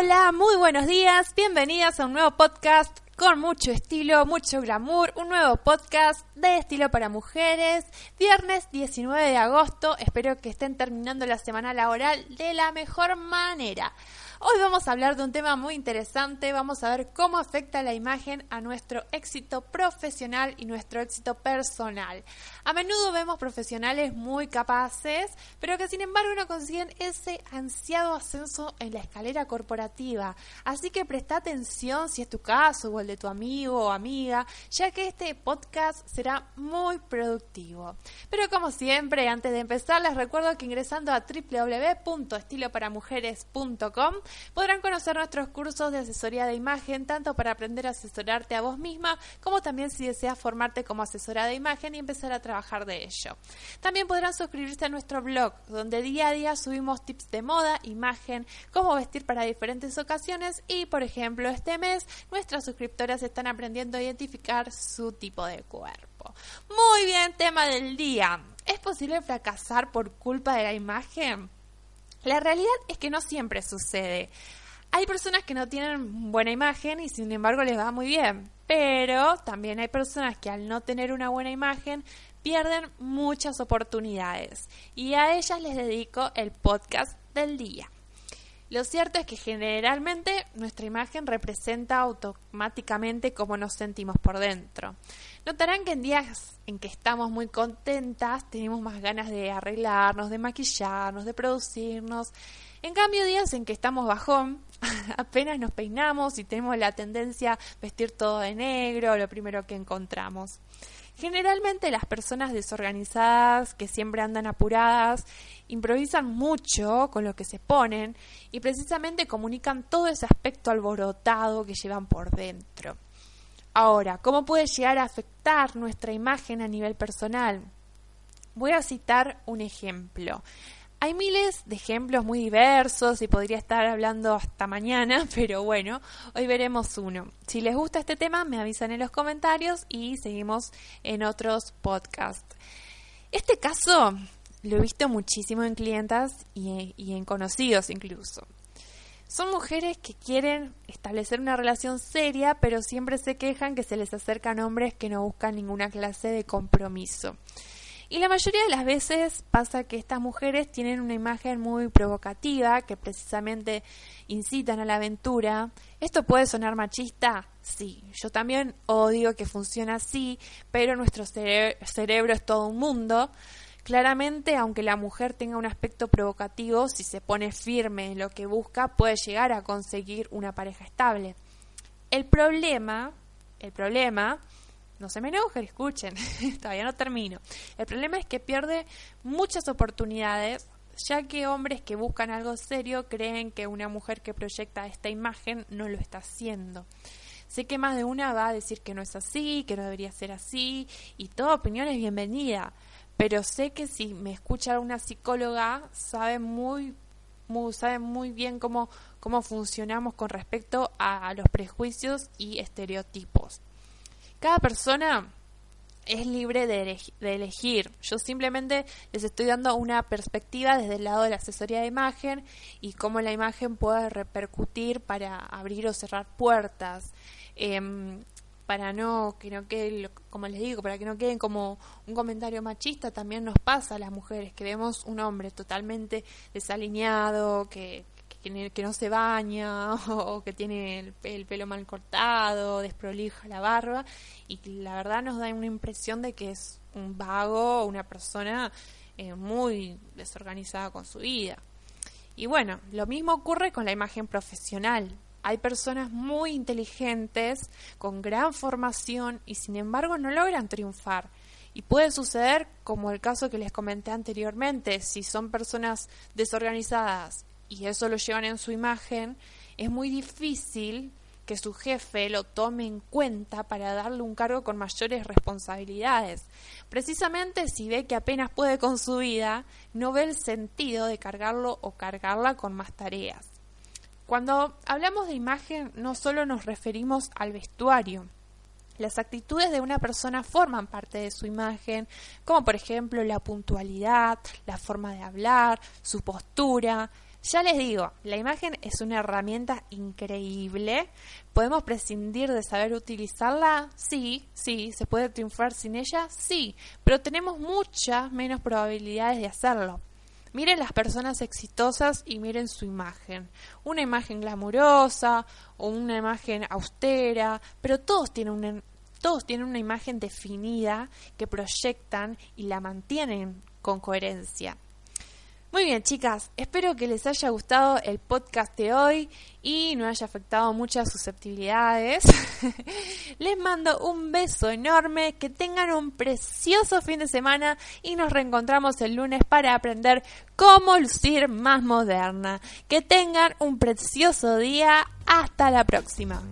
Hola, muy buenos días, bienvenidas a un nuevo podcast con mucho estilo, mucho glamour, un nuevo podcast de estilo para mujeres, viernes 19 de agosto, espero que estén terminando la semana laboral de la mejor manera. Hoy vamos a hablar de un tema muy interesante, vamos a ver cómo afecta la imagen a nuestro éxito profesional y nuestro éxito personal. A menudo vemos profesionales muy capaces, pero que sin embargo no consiguen ese ansiado ascenso en la escalera corporativa. Así que presta atención si es tu caso o el de tu amigo o amiga, ya que este podcast será muy productivo. Pero como siempre, antes de empezar, les recuerdo que ingresando a www.estiloparamujeres.com podrán conocer nuestros cursos de asesoría de imagen, tanto para aprender a asesorarte a vos misma, como también si deseas formarte como asesora de imagen y empezar a trabajar de ello. También podrán suscribirse a nuestro blog, donde día a día subimos tips de moda, imagen, cómo vestir para diferentes ocasiones y, por ejemplo, este mes nuestras suscriptoras están aprendiendo a identificar su tipo de cuerpo. Muy bien, tema del día. ¿Es posible fracasar por culpa de la imagen? La realidad es que no siempre sucede. Hay personas que no tienen buena imagen y sin embargo les va muy bien, pero también hay personas que al no tener una buena imagen pierden muchas oportunidades y a ellas les dedico el podcast del día. Lo cierto es que generalmente nuestra imagen representa automáticamente cómo nos sentimos por dentro. Notarán que en días en que estamos muy contentas tenemos más ganas de arreglarnos, de maquillarnos, de producirnos. En cambio, días en que estamos bajón, apenas nos peinamos y tenemos la tendencia a vestir todo de negro, lo primero que encontramos. Generalmente las personas desorganizadas, que siempre andan apuradas, improvisan mucho con lo que se ponen y precisamente comunican todo ese aspecto alborotado que llevan por dentro. Ahora, ¿cómo puede llegar a afectar nuestra imagen a nivel personal? Voy a citar un ejemplo. Hay miles de ejemplos muy diversos y podría estar hablando hasta mañana, pero bueno, hoy veremos uno. Si les gusta este tema, me avisan en los comentarios y seguimos en otros podcasts. Este caso lo he visto muchísimo en clientas y, y en conocidos incluso. Son mujeres que quieren establecer una relación seria, pero siempre se quejan que se les acercan hombres que no buscan ninguna clase de compromiso. Y la mayoría de las veces pasa que estas mujeres tienen una imagen muy provocativa, que precisamente incitan a la aventura. ¿Esto puede sonar machista? Sí, yo también odio que funcione así, pero nuestro cerebro es todo un mundo. Claramente, aunque la mujer tenga un aspecto provocativo, si se pone firme en lo que busca, puede llegar a conseguir una pareja estable. El problema, el problema no se me enojen, escuchen, todavía no termino. El problema es que pierde muchas oportunidades, ya que hombres que buscan algo serio creen que una mujer que proyecta esta imagen no lo está haciendo. Sé que más de una va a decir que no es así, que no debería ser así, y toda opinión es bienvenida, pero sé que si me escucha una psicóloga, sabe muy, sabe muy bien cómo, cómo funcionamos con respecto a los prejuicios y estereotipos. Cada persona es libre de, elegir. Yo simplemente les estoy dando una perspectiva desde el lado de la asesoría de imagen y cómo la imagen puede repercutir para abrir o cerrar puertas. Em, para no que no quede, como les digo, para que no queden como un comentario machista, también nos pasa a las mujeres que vemos un hombre totalmente desalineado, que que, no se baña o, que tiene el, pelo mal cortado, desprolija la barba y la verdad nos da una impresión de que es un vago, una persona eh, muy desorganizada con su vida. Y bueno, lo mismo ocurre con la imagen profesional. Hay personas muy inteligentes, con gran formación y sin embargo no logran triunfar. Y puede suceder como el caso que les comenté anteriormente, si son personas desorganizadas y eso lo llevan en su imagen, es muy difícil que su jefe lo tome en cuenta para darle un cargo con mayores responsabilidades. Precisamente si ve que apenas puede con su vida, no ve el sentido de cargarlo o cargarla con más tareas. Cuando hablamos de imagen no solo nos referimos al vestuario, las actitudes de una persona forman parte de su imagen, como por ejemplo la puntualidad, la forma de hablar, su postura, ya les digo, la imagen es una herramienta increíble. ¿Podemos prescindir de saber utilizarla? Sí, sí. ¿Se puede triunfar sin ella? Sí. Pero tenemos muchas menos probabilidades de hacerlo. Miren las personas exitosas y miren su imagen. Una imagen glamurosa o una imagen austera, pero todos tienen una, todos tienen una imagen definida que proyectan y la mantienen con coherencia. Muy bien, chicas, espero que les haya gustado el podcast de hoy y no haya afectado muchas susceptibilidades. les mando un beso enorme, que tengan un precioso fin de semana y nos reencontramos el lunes para aprender cómo lucir más moderna. Que tengan un precioso día. Hasta la próxima.